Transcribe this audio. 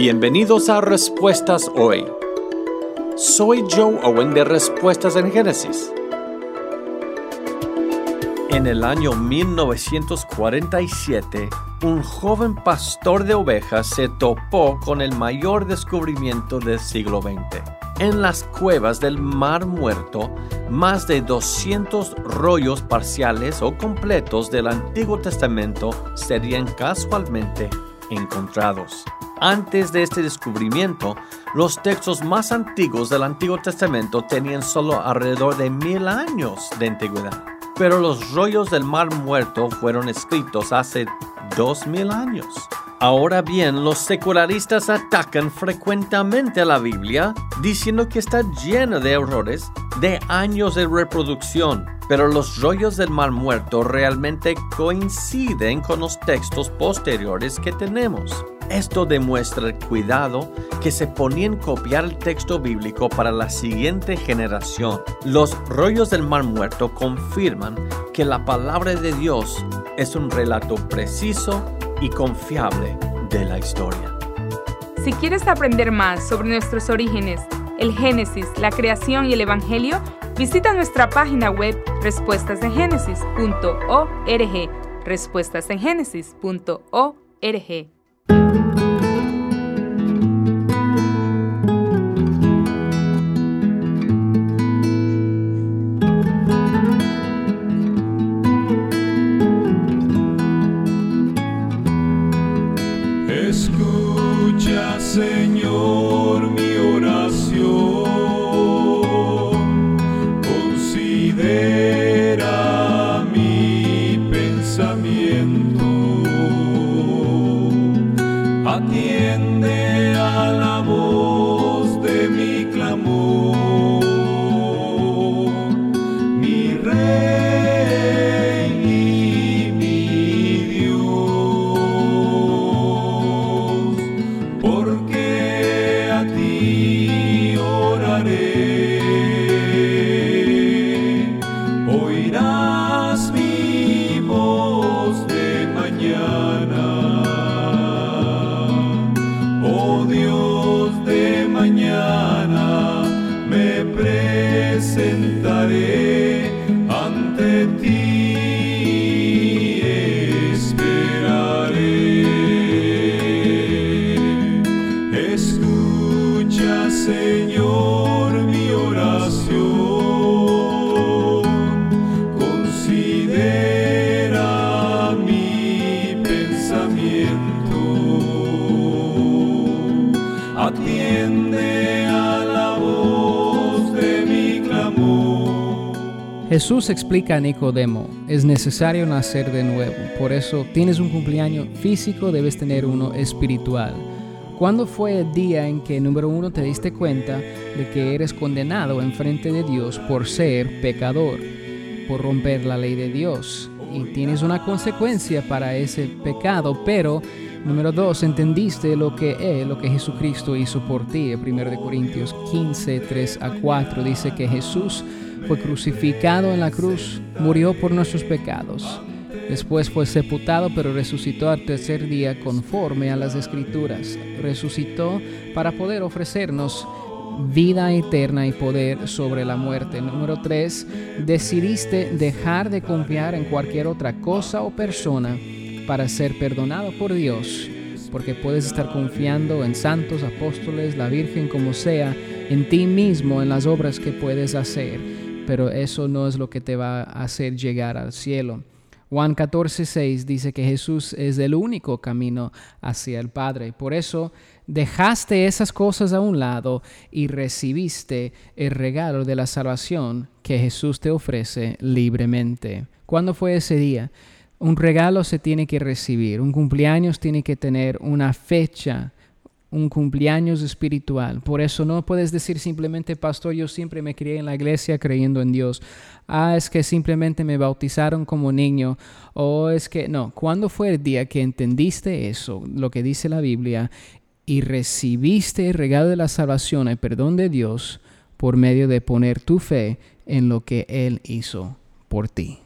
Bienvenidos a Respuestas Hoy. Soy Joe Owen de Respuestas en Génesis. En el año 1947, un joven pastor de ovejas se topó con el mayor descubrimiento del siglo XX. En las cuevas del Mar Muerto, más de 200 rollos parciales o completos del Antiguo Testamento serían casualmente encontrados. Antes de este descubrimiento, los textos más antiguos del Antiguo Testamento tenían solo alrededor de mil años de antigüedad. Pero los rollos del Mar Muerto fueron escritos hace dos mil años. Ahora bien, los secularistas atacan frecuentemente a la Biblia diciendo que está llena de errores de años de reproducción, pero los rollos del Mar Muerto realmente coinciden con los textos posteriores que tenemos. Esto demuestra el cuidado que se ponía en copiar el texto bíblico para la siguiente generación. Los rollos del Mar Muerto confirman que la palabra de Dios es un relato preciso y confiable de la historia. Si quieres aprender más sobre nuestros orígenes, el Génesis, la creación y el Evangelio, visita nuestra página web respuestasengenesis.org. Respuestasengenesis.org. Escucha, Señor, Atiende a la voz de mi clamor. Mi rey y mi Dios, porque a ti oraré. Presentaré ante ti. Esperaré. Escucha, Señor, Jesús explica a Nicodemo, es necesario nacer de nuevo, por eso tienes un cumpleaños físico, debes tener uno espiritual. ¿Cuándo fue el día en que, número uno, te diste cuenta de que eres condenado en frente de Dios por ser pecador, por romper la ley de Dios? Y tienes una consecuencia para ese pecado, pero número dos, entendiste lo que es, lo que Jesucristo hizo por ti. 1 Corintios 15, 3 a 4 dice que Jesús fue crucificado en la cruz, murió por nuestros pecados. Después fue sepultado, pero resucitó al tercer día conforme a las escrituras. Resucitó para poder ofrecernos vida eterna y poder sobre la muerte. Número 3. Decidiste dejar de confiar en cualquier otra cosa o persona para ser perdonado por Dios, porque puedes estar confiando en santos, apóstoles, la Virgen, como sea, en ti mismo, en las obras que puedes hacer, pero eso no es lo que te va a hacer llegar al cielo. Juan 14:6 dice que Jesús es el único camino hacia el Padre. Por eso dejaste esas cosas a un lado y recibiste el regalo de la salvación que Jesús te ofrece libremente. ¿Cuándo fue ese día? Un regalo se tiene que recibir, un cumpleaños tiene que tener una fecha, un cumpleaños espiritual. Por eso no puedes decir simplemente, pastor, yo siempre me crié en la iglesia creyendo en Dios. Ah, es que simplemente me bautizaron como niño. O es que no, ¿cuándo fue el día que entendiste eso, lo que dice la Biblia, y recibiste el regalo de la salvación, el perdón de Dios, por medio de poner tu fe en lo que Él hizo por ti?